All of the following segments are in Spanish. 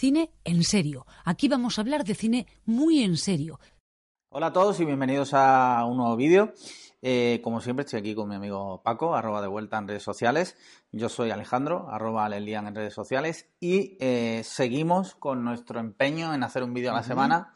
cine en serio. Aquí vamos a hablar de cine muy en serio. Hola a todos y bienvenidos a un nuevo vídeo. Eh, como siempre estoy aquí con mi amigo Paco, arroba de vuelta en redes sociales. Yo soy Alejandro, arroba Alelian en redes sociales. Y eh, seguimos con nuestro empeño en hacer un vídeo a la semana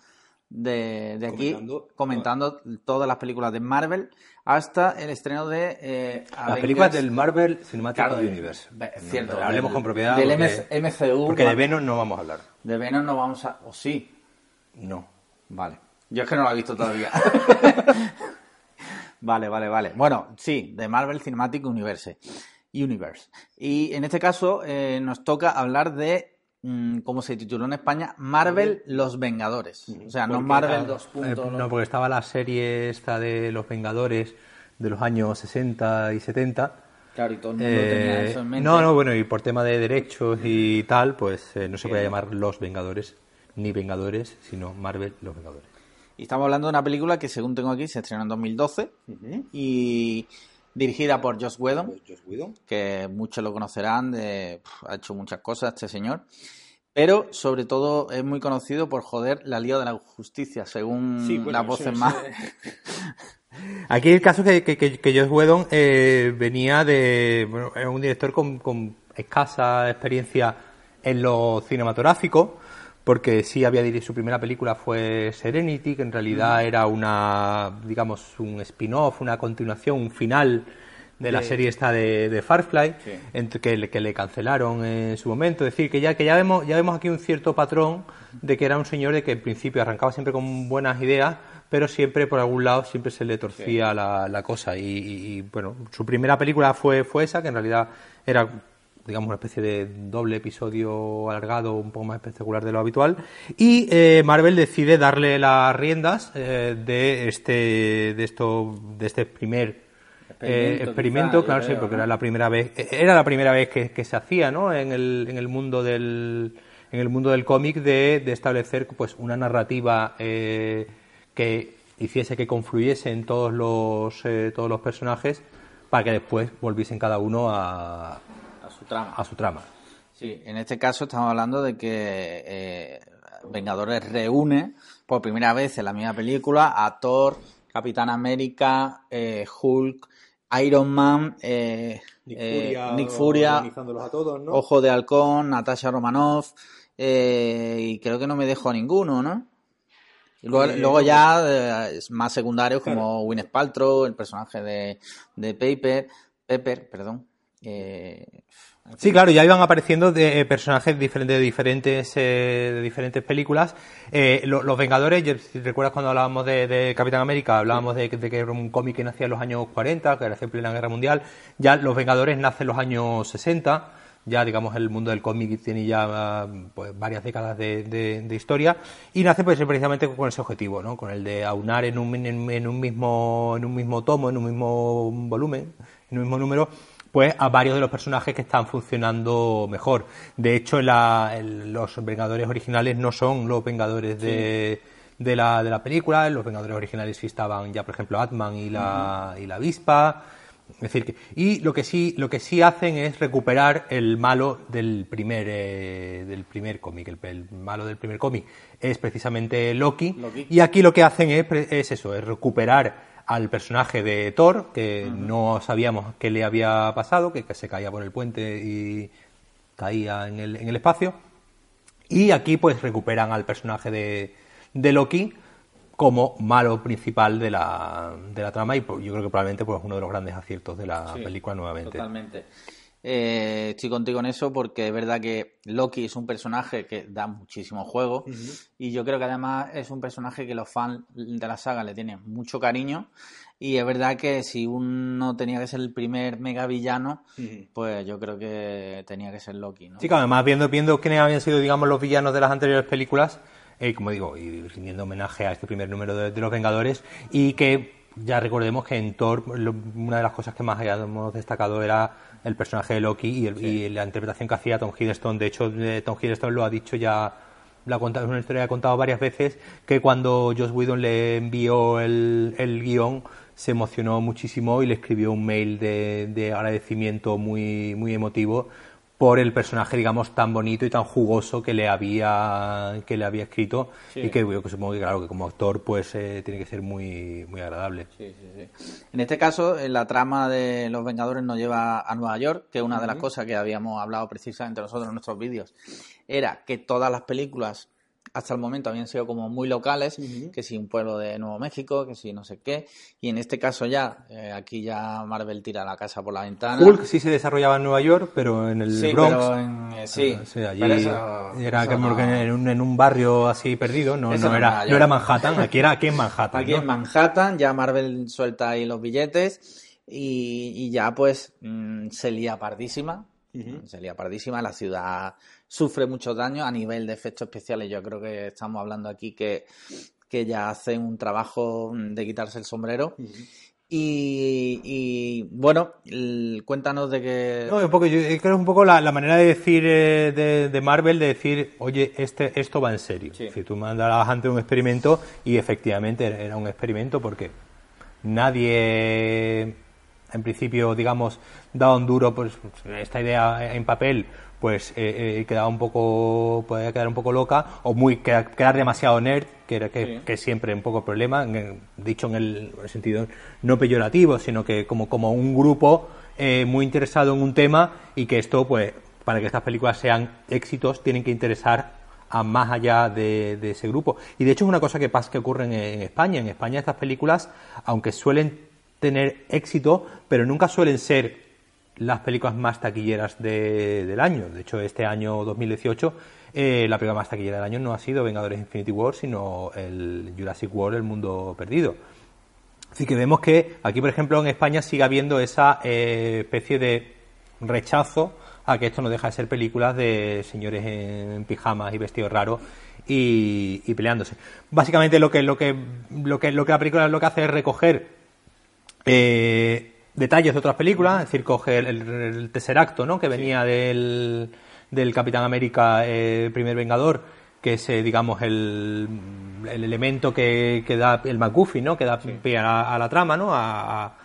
de, de aquí Comentando- comentando todas las películas de Marvel hasta el estreno de eh, Las películas del Marvel Cinematic Claro, Universe. Ve- cierto, Hablemos del- con propiedad. del porque, MCU, Porque de Venom no vamos a hablar. De Venom no vamos a... ¿O sí? No. Vale. Yo es que no lo he visto todavía. vale, vale, vale. Bueno, sí, de Marvel Cinematic Universe. Universe. Y en este caso eh, nos toca hablar de, como se tituló en España, Marvel Los Vengadores. O sea, no Marvel claro, 2. puntos, eh, ¿no? porque estaba la serie esta de los Vengadores de los años 60 y 70. Claro, y todo el mundo tenía Eh, eso en mente. no, no, bueno, y por tema de derechos y tal, pues eh, no se podía llamar Los Vengadores, ni Vengadores, sino Marvel Los Vengadores. Y estamos hablando de una película que, según tengo aquí, se estrenó en 2012 y dirigida por Joss Whedon. que muchos lo conocerán, de, ha hecho muchas cosas este señor, pero sobre todo es muy conocido por joder la Liga de la Justicia, según Sí, bueno, las voces más. Aquí el caso que, que, que, que Joss Whedon eh, venía de. Bueno, era un director con, con escasa experiencia en lo cinematográfico, porque sí había dirigido. Su primera película fue Serenity, que en realidad era una. digamos, un spin-off, una continuación, un final de la serie esta de, de Firefly, Sí. entre que, le- que le cancelaron en su momento. Es decir, que ya, que ya vemos, ya vemos aquí un cierto patrón de que era un señor de que en principio arrancaba siempre con buenas ideas, pero siempre por algún lado siempre se le torcía la, la cosa. Y, y, y, bueno, su primera película fue, fue esa, que en realidad era digamos una especie de doble episodio alargado un poco más espectacular de lo habitual y eh, Marvel decide darle las riendas eh, de este de esto de este primer eh, Experimento, quizá, yo claro, sí, porque ¿no? era la primera vez, era la primera vez que, que se hacía, ¿no? En el, en el mundo del, en el mundo del cómic de, de establecer, pues, una narrativa eh, que hiciese que confluyese en todos los, eh, todos los personajes para que después volviesen cada uno a su trama. a su trama. Sí, en este caso estamos hablando de que eh, Vengadores reúne por primera vez en la misma película a Thor, Capitán América, eh, Hulk, Iron Man, eh, Nick eh, Furia, Nick Furia, organizándolos a todos, ¿no? Ojo de Halcón, Natasha Romanoff, eh, y creo que no me dejo a ninguno, ¿no? Y luego, Eh, luego ya eh, es más secundarios como. Gwyneth Paltrow, el personaje de, de Paper, Pepper, perdón. Sí, claro, ya iban apareciendo de, eh, personajes diferentes de diferentes, eh, de diferentes películas. Eh, lo- los Vengadores, si recuerdas cuando hablábamos de, Capitán América, hablábamos de, que- era un cómic que nacía en los años 40, que era en plena Guerra Mundial. Ya los Vengadores nacen en los años 60. Ya, digamos, el mundo del cómic tiene ya pues, varias décadas de, historia. Y nace pues precisamente con ese objetivo, ¿no? Con el de aunar en un, en un mismo, en un mismo tomo, en un mismo volumen, en un mismo número, pues a varios de los personajes que están funcionando mejor. De hecho, la- el- los Vengadores originales no son los Vengadores de, de, la, de la película. Los Vengadores originales sí estaban ya, por ejemplo, Atman y la, y la avispa. Es decir, que, y lo que sí lo que sí hacen es recuperar el malo del primer eh, del primer cómic. El, el malo del primer cómic es precisamente Loki, Loki. Y aquí lo que hacen es, es eso, es recuperar al personaje de Thor, que no sabíamos qué le había pasado, que, que se caía por el puente y caía en el, en el espacio. Y aquí pues recuperan al personaje de, de Loki como malo principal de la, de la trama y pues, yo creo que probablemente pues uno de los grandes aciertos de la Sí, película nuevamente. Totalmente. Eh, estoy contigo en eso porque es verdad que Loki es un personaje que da muchísimo juego y yo creo que además es un personaje que los fans de la saga le tienen mucho cariño y es verdad que si uno tenía que ser el primer mega villano, pues yo creo que tenía que ser Loki, ¿no? Sí, claro, además viendo, viendo quiénes habían sido, digamos, los villanos de las anteriores películas, eh, como digo, y rindiendo homenaje a este primer número de, de Los Vengadores, y que ya recordemos que en Thor lo- una de las cosas que más habíamos destacado era el personaje de Loki y, el- y la interpretación que hacía Tom Hiddleston. De hecho, eh, Tom Hiddleston lo ha dicho ya, contado, es una historia que ha contado varias veces, que cuando Joss Whedon le envió el, el guion, se emocionó muchísimo y le escribió un mail de, de agradecimiento muy, muy emotivo por el personaje, digamos, tan bonito y tan jugoso que le había, que le había escrito. Y que yo que supongo que, claro, que como actor pues eh, tiene que ser muy, muy agradable. En este caso, la trama de Los Vengadores nos lleva a Nueva York, que es una de las cosas que habíamos hablado precisamente nosotros en nuestros vídeos, era que todas las películas hasta el momento habían sido como muy locales, que si un pueblo de Nuevo México, que si no sé qué, y en este caso ya, eh, aquí ya Marvel tira la casa por la ventana. Hulk sí se desarrollaba en Nueva York, pero en el sí, Bronx. Pero en, eh, sí, sí, allí era como en, un, en, un, barrio así perdido, no, no, era, no era Manhattan, aquí era aquí en Manhattan. Aquí en Manhattan, ya Marvel suelta ahí los billetes y, y ya pues mmm, se lía pardísima. Se lía pardísima, la ciudad sufre muchos daños a nivel de efectos especiales. Yo creo que estamos hablando aquí que, que ya hacen un trabajo de quitarse el sombrero. Y, bueno, cuéntanos de que... No, un poco, yo creo que es un poco la, manera de decir eh, de, Marvel, de decir, oye, este, esto va en serio. Si tú mandabas antes un experimento y efectivamente era un experimento porque nadie, en principio, digamos, daba un duro, pues esta idea en papel pues eh, eh, quedaba un poco, podía quedar un poco loca o muy quedar, demasiado nerd, que era que, que siempre un poco problema, dicho en el, sentido no peyorativo, sino que como, como un grupo eh, muy interesado en un tema y que esto, pues, para que estas películas sean éxitos, tienen que interesar a más allá de, ese grupo. Y de hecho es una cosa que pasa que ocurre en, en España. En España estas películas, aunque suelen tener éxito, pero nunca suelen ser las películas más taquilleras de, del año. De hecho, este año 2018 eh, la película más taquillera del año no ha sido Vengadores Infinity War, sino el Jurassic World, El Mundo Perdido. Así que vemos que aquí, por ejemplo, en España sigue habiendo esa eh, especie de rechazo a que esto no deja de ser películas de señores en pijamas y vestidos raros y, peleándose. Básicamente lo que, lo que, lo que, lo que la película lo que hace es recoger eh, detalles de otras películas, es decir, coge el, el, tercer acto, ¿no? Que venía del, del Capitán América, eh, primer Vengador, que es, eh, digamos, el, el, elemento que, que, da el McGuffin, ¿no? Que da pie a, la trama, ¿no? A,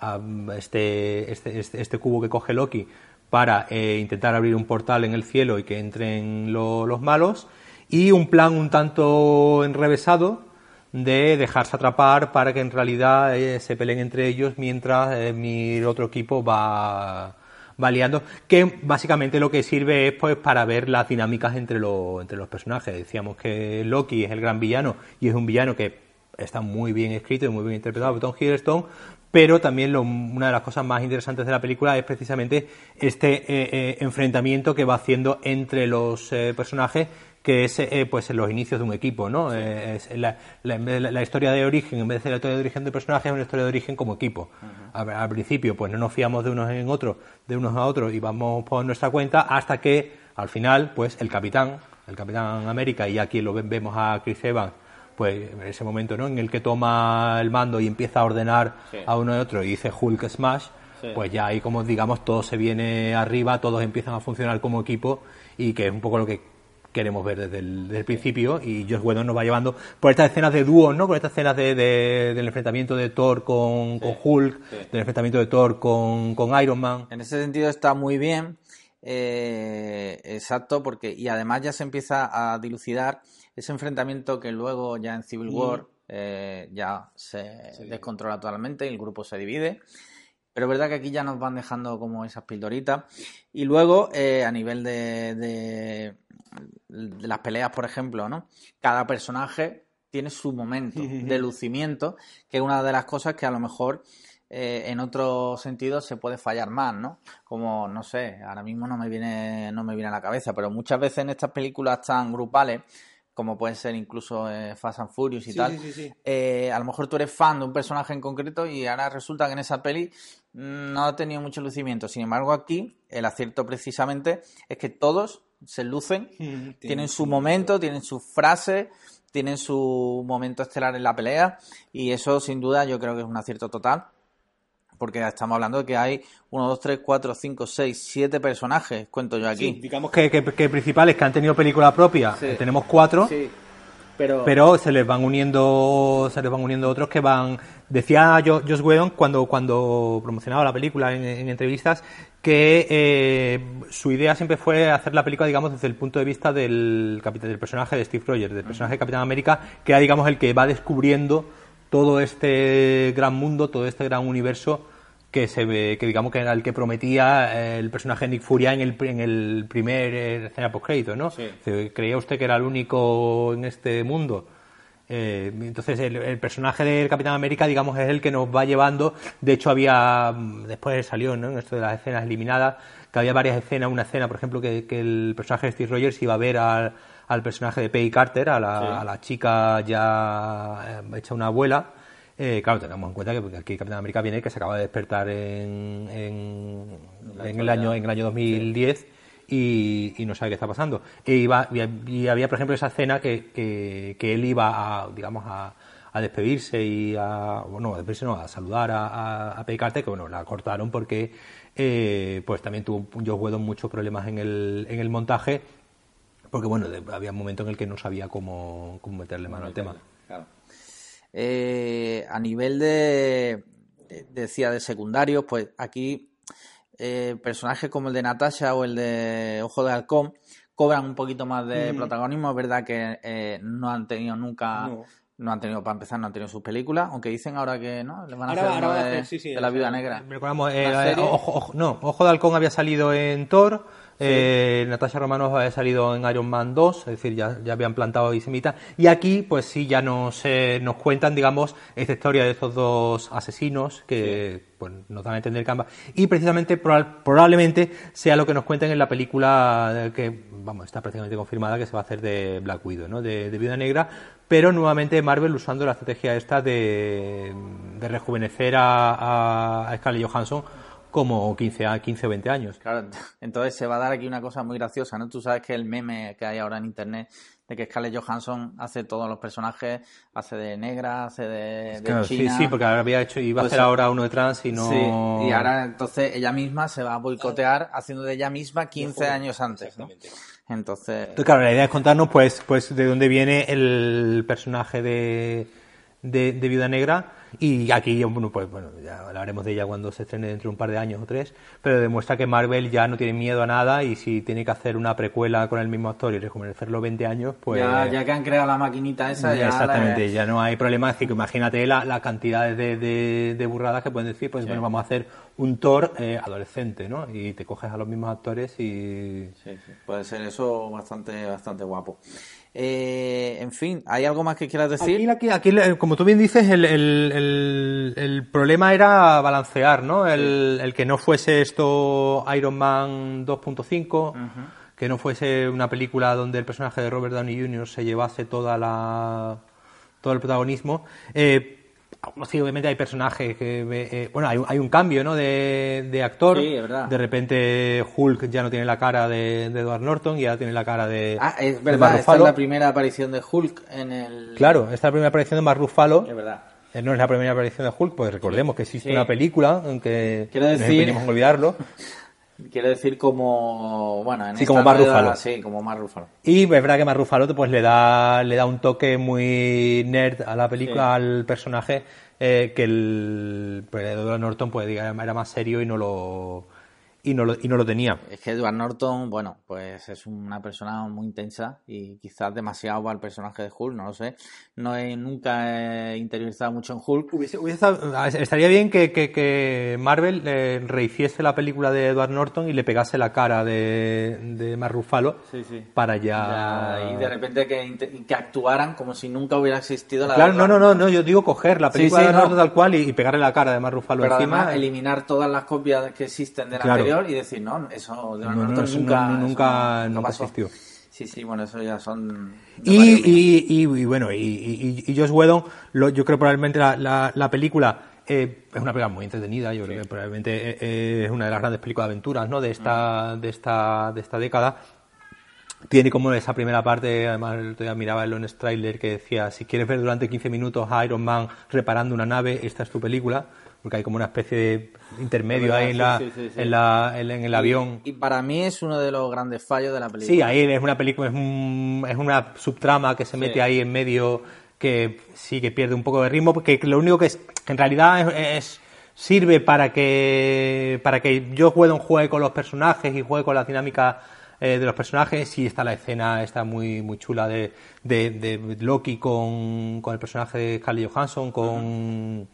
a este, este, este, este, cubo que coge Loki para eh, intentar abrir un portal en el cielo y que entren lo, los malos. Y un plan un tanto enrevesado de dejarse atrapar para que en realidad eh, se peleen entre ellos mientras eh, mi otro equipo va, va liando, que básicamente lo que sirve es pues para ver las dinámicas entre, los entre los personajes. Decíamos que Loki es el gran villano y es un villano que está muy bien escrito y muy bien interpretado por Tom Hiddleston, pero también una de las cosas más interesantes de la película es precisamente este eh, enfrentamiento que va haciendo entre los personajes que es eh, pues en los inicios de un equipo, ¿no? Eh, es la, la, historia de origen, en vez de ser la historia de origen del personaje, es una historia de origen como equipo. al, principio, pues no nos fiamos de unos en otros, de unos a otros y vamos por nuestra cuenta hasta que al final, pues el capitán, el capitán América y aquí lo vemos a Chris Evans, pues en ese momento, ¿no? En el que toma el mando y empieza a ordenar a uno y otro y dice Hulk Smash, pues ya ahí como digamos todo se viene arriba, todos empiezan a funcionar como equipo y que es un poco lo que queremos ver desde el, principio y Josh Whedon nos va llevando por estas escenas de dúo, ¿no? Por estas escenas de, del enfrentamiento de Thor con, Hulk, del enfrentamiento de Thor con, con, Iron Man. En ese sentido está muy bien, eh, exacto, porque y además ya se empieza a dilucidar ese enfrentamiento que luego ya en Civil War eh, ya se descontrola totalmente y el grupo se divide. Pero es verdad que aquí ya nos van dejando como esas pildoritas. Y luego, eh, a nivel de, de las peleas, por ejemplo, ¿no? Cada personaje tiene su momento de lucimiento, que es una de las cosas que a lo mejor eh, en otro sentido se puede fallar más, ¿no? Como, no sé, ahora mismo no me viene, no me viene a la cabeza, pero muchas veces en estas películas tan grupales, como puede ser incluso eh, Fast and Furious y tal, eh, a lo mejor tú eres fan de un personaje en concreto y ahora resulta que en esa peli mm, no ha tenido mucho lucimiento. Sin embargo, aquí el acierto precisamente es que todos se lucen, tienen, su momento, tienen su frase, tienen su momento estelar en la pelea y eso sin duda yo creo que es un acierto total porque estamos hablando de que hay 1, 2, 3, 4, 5, 6, 7 personajes, cuento yo aquí. digamos que, que, principales que han tenido película propia, tenemos cuatro. Pero... se les van uniendo se les van uniendo otros que van decía Josh Whedon cuando cuando promocionaba la película en, entrevistas que eh, su idea siempre fue hacer la película, digamos, desde el punto de vista del, del personaje de Steve Rogers, del personaje de Capitán América, que era, digamos, el que va descubriendo todo este gran mundo, todo este gran universo que se ve, que digamos que era el que prometía eh, el personaje de Nick Furia en el, en el primer eh, escena post crédito, ¿no? ¿Creía usted que era el único en este mundo? Eh, entonces el, personaje del Capitán América, digamos, es el que nos va llevando. De hecho, había después salió, ¿no? En esto de las escenas eliminadas, que había varias escenas. Una escena, por ejemplo, que, el personaje de Steve Rogers iba a ver al, al personaje de Peggy Carter, a la, a la chica ya hecha una abuela. Eh, claro, tenemos en cuenta que aquí Capitán América viene que se acaba de despertar en, en, el, año, en el año 2010 y, y, no sabe qué está pasando. E iba, y había, por ejemplo, esa escena que, que, él iba a, digamos, a, a despedirse y a, bueno, a despedirse no, a saludar a, a, que bueno, la cortaron porque eh, pues también tuvo Joe Whedon muchos problemas en el, en el montaje porque, bueno, había un momento en el que no sabía cómo, cómo meterle mano al tema. Claro. Eh, a nivel de, decía, de secundarios, pues aquí eh, personajes como el de Natasha o el de Ojo de Halcón cobran un poquito más de protagonismo. Es verdad que eh, no han tenido nunca... No. han tenido, para empezar, no han tenido sus películas, aunque dicen ahora que no, le van a hacer, de, la Viuda Negra. no, Ojo de Halcón había salido en Thor, eh, Natasha Romanoff había salido en Iron Man 2, es decir, ya, ya habían plantado y semita. Y aquí, pues sí, ya nos, nos cuentan, digamos, esta historia de estos dos asesinos que pues, nos dan a entender Canva. Y precisamente, probablemente, sea lo que nos cuenten en la película que, vamos, está prácticamente confirmada que se va a hacer de Black Widow, ¿no? De, de Viuda Negra. Pero nuevamente Marvel usando la estrategia esta de, de rejuvenecer a, a Scarlett Johansson como 15, a 15 o 20 años. Claro, entonces se va a dar aquí una cosa muy graciosa, ¿no? Tú sabes que el meme que hay ahora en internet de que Scarlett Johansson hace todos los personajes, hace de negra, hace de, China. Sí, sí, porque había hecho, iba a pues hacer ahora uno de trans y no... Sí, y ahora entonces ella misma se va a boicotear haciendo de ella misma 15 años antes, ¿no? Entonces... Claro, la idea es contarnos pues, pues de dónde viene el personaje de, de, de Viuda Negra y aquí, bueno, pues bueno, ya hablaremos de ella cuando se estrene dentro de un par de años o tres, pero demuestra que Marvel ya no tiene miedo a nada y si tiene que hacer una precuela con el mismo actor y rejuvenecerlo 20 años, pues... Ya, que han creado la maquinita esa, ya... Exactamente, ya no hay problema. Es que imagínate la, la cantidad de, de, burradas que pueden decir, pues bueno, vamos a hacer un Thor eh, adolescente, ¿no? Y te coges a los mismos actores y... Sí, sí. Puede ser eso bastante, bastante guapo. Eh, en fin, ¿hay algo más que quieras decir? Aquí, aquí, como tú bien dices, el, el, el, problema era balancear, ¿no? El, el, que no fuese esto Iron Man 2.5, que no fuese una película donde el personaje de Robert Downey Jr. se llevase toda la, todo el protagonismo. Eh, Sí, obviamente hay personajes que... Eh, bueno, hay, hay, un cambio, ¿no? De, de actor. Sí, es verdad. De repente Hulk ya no tiene la cara de, Edward Norton y ya tiene la cara de Ah, es verdad, esta es la primera aparición de Hulk en el... Claro, esta es la primera aparición de Mark Ruffalo. Es verdad. Eh, no es la primera aparición de Hulk, pues recordemos que existe una película, aunque Quiero decir... no olvidarlo. Quiero decir como, bueno, en sí, como. Sí, como más Rufalo. Y es verdad que más Rufalo pues le da, le da un toque muy nerd a la película, al personaje, eh, que el pues, Edward Norton pues diga, era más serio y no lo y no, lo, y no lo tenía. Es que Edward Norton, bueno, pues es una persona muy intensa y quizás demasiado para el personaje de Hulk, no lo sé. No he nunca he interiorizado mucho en Hulk. estaría bien que, que, Marvel eh, rehiciese la película de Edward Norton y le pegase la cara de, de Mark Ruffalo para ya... Y de repente que, que, actuaran como si nunca hubiera existido la... Claro, no, no, no, no, yo digo coger la película de Norton tal cual y, pegarle la cara de Pero encima. Además, eliminar todas las copias que existen de la y decir, no, eso de nunca, nunca, nunca existió. Sí, sí, bueno, eso ya son... Y, y, y, bueno, y, y, Josh Whedon, lo, yo creo probablemente la, la, película eh, es una película muy entretenida, yo creo que probablemente eh, eh, es una de las grandes películas de aventuras ¿no? de, esta, de, esta, de esta década. Tiene como esa primera parte, además el otro día miraba el Lone trailer que decía, si quieres ver durante 15 minutos a Iron Man reparando una nave, esta es tu película porque hay como una especie de intermedio ahí en, la, en, la, en, el avión. Y para mí es uno de los grandes fallos de la película. Sí, ahí es una película, es, es una subtrama que se mete ahí en medio que sí que pierde un poco de ritmo, porque lo único que es, en realidad es, sirve para que para que yo juegue un juego con los personajes y juegue con la dinámica eh, de los personajes. Sí está la escena está muy muy chula de, de, Loki con, con, el personaje de Scarlett Johansson con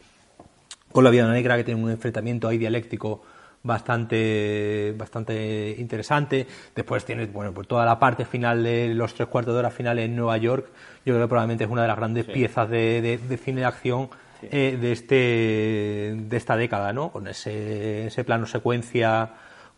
con la vida negra que tiene un enfrentamiento ahí dialéctico bastante bastante interesante. Después tienes bueno pues toda la parte final de los tres cuartos de hora finales en Nueva York. Yo creo que probablemente es una de las grandes piezas de, de, cine de acción eh, de este de esta década no con ese, ese plano secuencia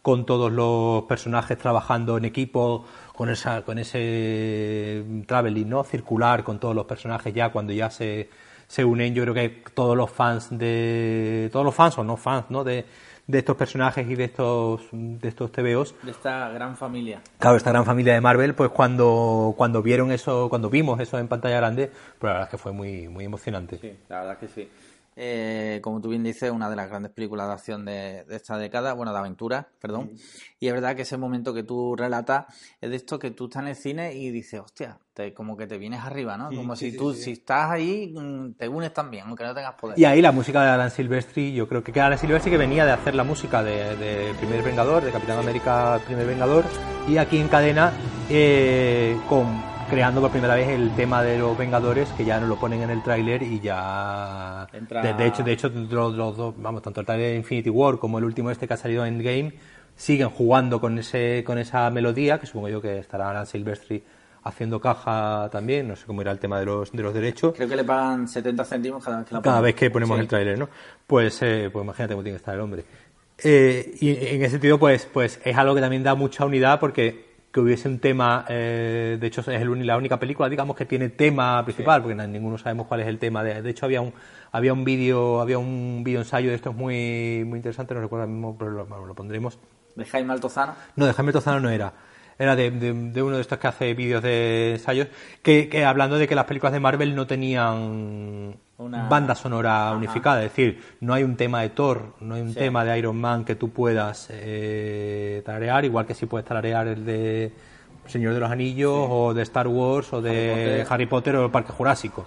con todos los personajes trabajando en equipo, con esa, con ese traveling, ¿no? circular con todos los personajes ya cuando ya se, se unen, yo creo que todos los fans de todos los fans o no fans, ¿no? de, de estos personajes y de estos de estos TVOs de esta gran familia. Claro esta gran familia de Marvel pues cuando cuando vieron eso cuando vimos eso en pantalla grande pues la verdad es que fue muy muy emocionante. Sí la verdad es que sí eh, como tú bien dices, una de las grandes películas de acción de, esta década, bueno, de aventura, perdón. Y es verdad que ese momento que tú relatas es de esto que tú estás en el cine y dices, hostia, te, como que te vienes arriba, ¿no? Como si tú, si estás ahí, mm, te unes también, aunque no tengas poder. Y ahí la música de Alan Silvestri, yo creo que Alan Silvestri que venía de hacer la música de, de Primer Vengador, de Capitán América Primer Vengador, y aquí en cadena eh, con creando por primera vez el tema de los Vengadores, que ya no lo ponen en el tráiler y ya... De, hecho, de hecho los, dos, vamos, tanto el tráiler de Infinity War como el último este que ha salido en Game, siguen jugando con ese con esa melodía, que supongo yo que estará Alan Silvestri haciendo caja también, no sé cómo irá el tema de los, de los derechos. Creo que le pagan 70 céntimos cada vez que la Cada vez que ponemos el tráiler, ¿no? Pues, eh, pues imagínate cómo tiene que estar el hombre. Eh, y en ese sentido, pues, pues es algo que también da mucha unidad porque que hubiese un tema, eh, de hecho es el, la única película, digamos, que tiene tema principal, porque ninguno sabemos cuál es el tema. De, de hecho había un había un vídeo había un vídeo ensayo de esto es muy muy interesante, no recuerdo mismo, pero lo, pondremos. ¿De Jaime Altozano? No, de Jaime Altozano no era. Era de, de, uno de estos que hace vídeos de ensayos, que, que hablando de que las películas de Marvel no tenían una banda sonora unificada, es decir, no hay un tema de Thor, no hay un tema de Iron Man que tú puedas eh, tararear, igual que si puedes tararear el de Señor de los Anillos o de Star Wars o de Harry Potter, o el Parque Jurásico.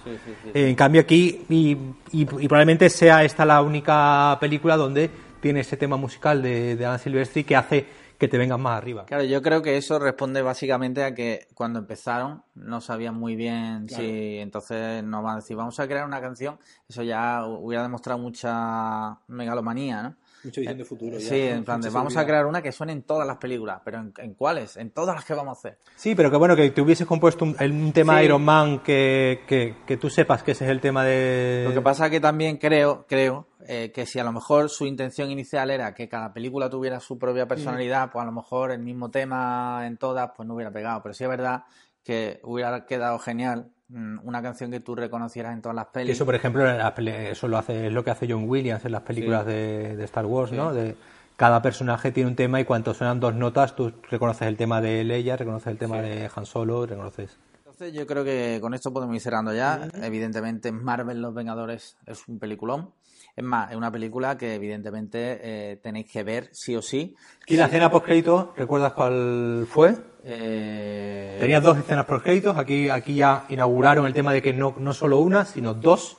en cambio aquí, y, y, probablemente sea esta la única película donde tiene ese tema musical de, de Alan Silvestri que hace que te vengas más arriba. Claro, yo creo que eso responde básicamente a que cuando empezaron no sabían muy bien si entonces nos van a decir vamos a crear una canción, eso ya hubiera demostrado mucha megalomanía, ¿no? Mucha visión de futuro. sí, en plan de vamos a crear una que suene en todas las películas, pero ¿en, cuáles? En todas las que vamos a hacer. Sí, pero que bueno, que te hubieses compuesto un, tema Iron Man que, que, que, tú sepas que ese es el tema de... Lo que pasa es que también creo, creo eh, que si a lo mejor su intención inicial era que cada película tuviera su propia personalidad, pues a lo mejor el mismo tema en todas, pues no hubiera pegado. Pero sí es verdad que hubiera quedado genial mm, una canción que tú reconocieras en todas las películas. Eso, por ejemplo, eso lo hace, es lo que hace John Williams en las películas de, Star Wars, ¿no? De, cada personaje tiene un tema y cuando suenan dos notas, tú reconoces el tema de Leia, reconoces el tema de Han Solo, reconoces... Entonces yo creo que con esto podemos ir cerrando ya. Evidentemente Marvel Los Vengadores es un peliculón. Es más, es una película que evidentemente eh, tenéis que ver sí o sí. ¿Y la escena post crédito, recuerdas cuál fue? Eh... Tenías dos escenas post créditos. Aquí, aquí ya inauguraron el tema de que no, no solo una, sino dos.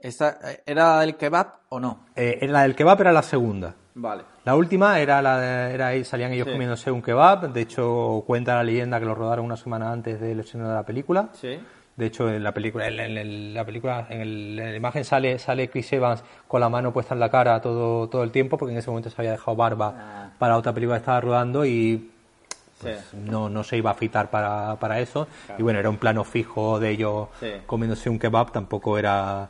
¿Esta, ¿Era la del kebab o no? Eh, la del kebab era la segunda. Vale. La última era la era ahí salían ellos comiéndose un kebab. De hecho, cuenta la leyenda que lo rodaron una semana antes del estreno de la película. Sí. De hecho, en la película, en, la película, en, la imagen sale, sale Chris Evans con la mano puesta en la cara todo, todo el tiempo, porque en ese momento se había dejado barba ah. para otra película que estaba rodando y pues, no, no se iba a afeitar para, para eso. Y bueno, era un plano fijo de ellos comiéndose un kebab, tampoco era.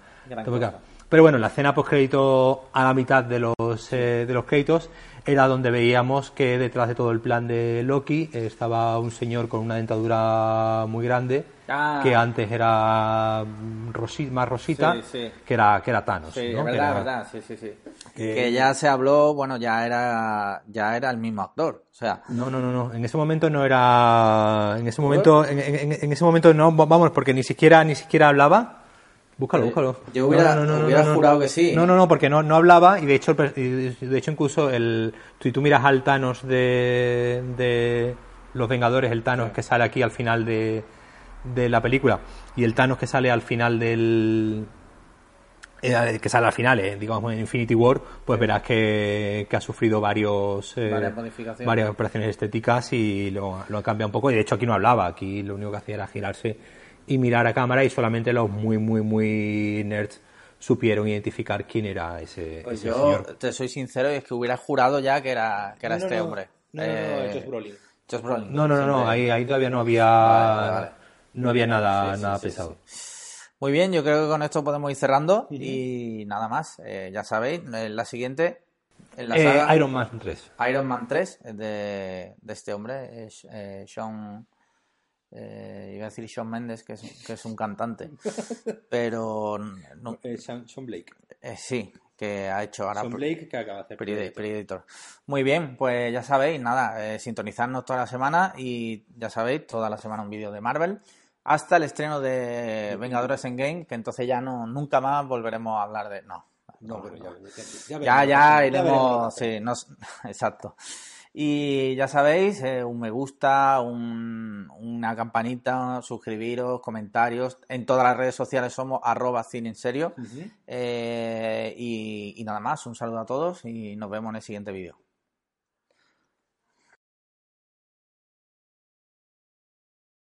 Pero bueno, la escena post crédito a la mitad de los, eh, de los créditos era donde veíamos que detrás de todo el plan de Loki estaba un señor con una dentadura muy grande ah. que antes era más rosita que era que era Thanos sí, verdad, verdad, sí, sí, sí. Que, ya se habló, bueno, ya era ya era el mismo actor, o sea. No, no, no, no. En ese momento no era, en ese momento, en, en ese momento no, vamos, porque ni siquiera ni siquiera hablaba Búscalo, búscalo. Yo hubiera, jurado que sí. No, no, no, porque no, no hablaba y de hecho, de hecho incluso el, si tú miras al Thanos de, de Los Vengadores, el Thanos que sale aquí al final de, de la película y el Thanos que sale al final del eh, que sale al final, eh, digamos en Infinity War, pues verás que, que ha sufrido varios eh, Varias modificaciones. varias operaciones estéticas y lo, lo ha cambiado un poco. Y de hecho aquí no hablaba, aquí lo único que hacía era girarse y mirar a cámara y solamente los muy, muy, muy nerds supieron identificar quién era ese, Pues ese yo señor. te soy sincero y es que hubiera jurado ya que era, que era No, este no, hombre. no, no, no, Eh, Josh Brolin. Josh Brolin. No, no, no, no, ahí, ahí todavía no había, Vale, vale, vale. no había nada, Sí, sí, nada sí, pesado. Muy bien, yo creo que con esto podemos ir cerrando y nada más. Eh, ya sabéis, en la siguiente, en la Eh, saga Iron Man 3. Iron Man 3 es de, de este hombre, es, eh, Sean. Eh, iba a decir Sean Mendes, que es, que es un cantante, pero no, Sean, Blake. eh, sí, que ha hecho ahora Blake que acaba de hacer. Period- Perioditor. Muy bien, pues ya sabéis, nada, eh, sintonizarnos toda la semana y ya sabéis, toda la semana un vídeo de Marvel. Hasta el estreno de Vengadores en Game, que entonces ya no nunca más volveremos a hablar de. No, No, pero ya, ya, ya iremos. Sí, no, exacto. Y ya sabéis, eh, un me gusta, un- una campanita, suscribiros, comentarios. En todas las redes sociales somos arroba cine en serio. Eh, y, y nada más, un saludo a todos y nos vemos en el siguiente vídeo.